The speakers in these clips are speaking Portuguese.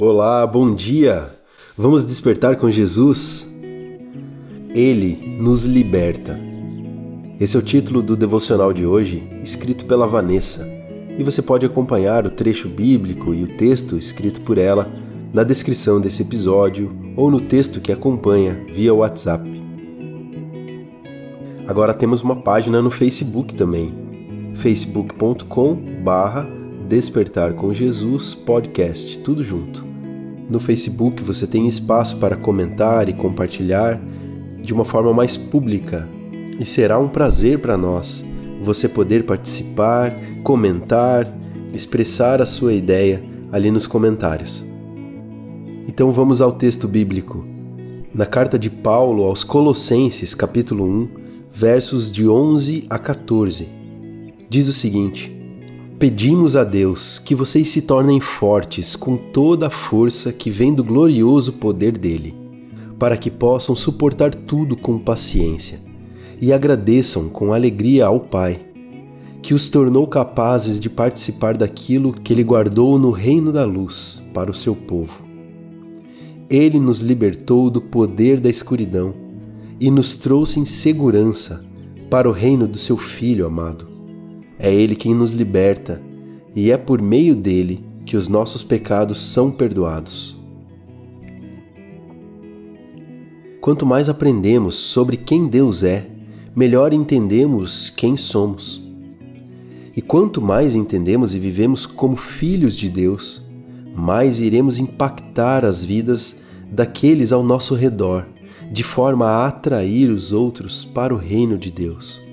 Olá, bom dia! Vamos despertar com Jesus? Ele nos liberta. Esse é o título do devocional de hoje, escrito pela Vanessa, e você pode acompanhar o trecho bíblico e o texto escrito por ela na descrição desse episódio ou no texto que acompanha via WhatsApp. Agora temos uma página no Facebook também, facebook.com/barra Despertar com Jesus Podcast, tudo junto. No Facebook você tem espaço para comentar e compartilhar de uma forma mais pública e será um prazer para nós você poder participar, comentar, expressar a sua ideia ali nos comentários. Então vamos ao texto bíblico. Na carta de Paulo aos Colossenses, capítulo 1, versos de 11 a 14, diz o seguinte: Pedimos a Deus que vocês se tornem fortes com toda a força que vem do glorioso poder dele, para que possam suportar tudo com paciência e agradeçam com alegria ao Pai, que os tornou capazes de participar daquilo que ele guardou no reino da luz para o seu povo. Ele nos libertou do poder da escuridão e nos trouxe em segurança para o reino do seu Filho amado. É Ele quem nos liberta, e é por meio dele que os nossos pecados são perdoados. Quanto mais aprendemos sobre quem Deus é, melhor entendemos quem somos. E quanto mais entendemos e vivemos como filhos de Deus, mais iremos impactar as vidas daqueles ao nosso redor, de forma a atrair os outros para o reino de Deus.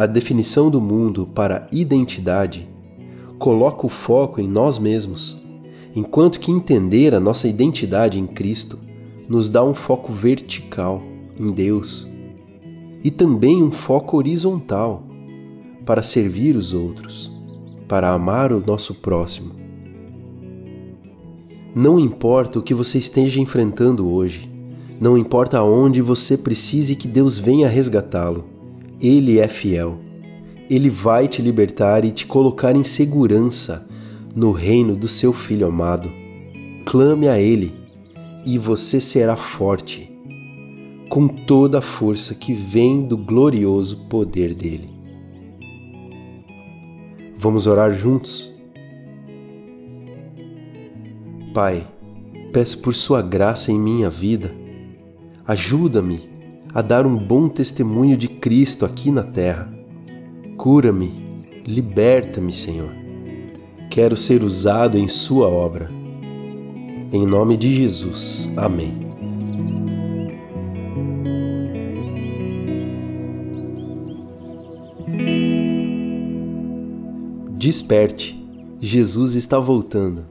A definição do mundo para identidade coloca o foco em nós mesmos, enquanto que entender a nossa identidade em Cristo nos dá um foco vertical em Deus e também um foco horizontal para servir os outros, para amar o nosso próximo. Não importa o que você esteja enfrentando hoje, não importa aonde você precise que Deus venha resgatá-lo ele é fiel. Ele vai te libertar e te colocar em segurança no reino do seu Filho amado. Clame a Ele e você será forte, com toda a força que vem do glorioso poder dele. Vamos orar juntos? Pai, peço por Sua graça em minha vida. Ajuda-me a dar um bom testemunho de Cristo aqui na terra. Cura-me, liberta-me, Senhor. Quero ser usado em Sua obra. Em nome de Jesus. Amém. Desperte, Jesus está voltando.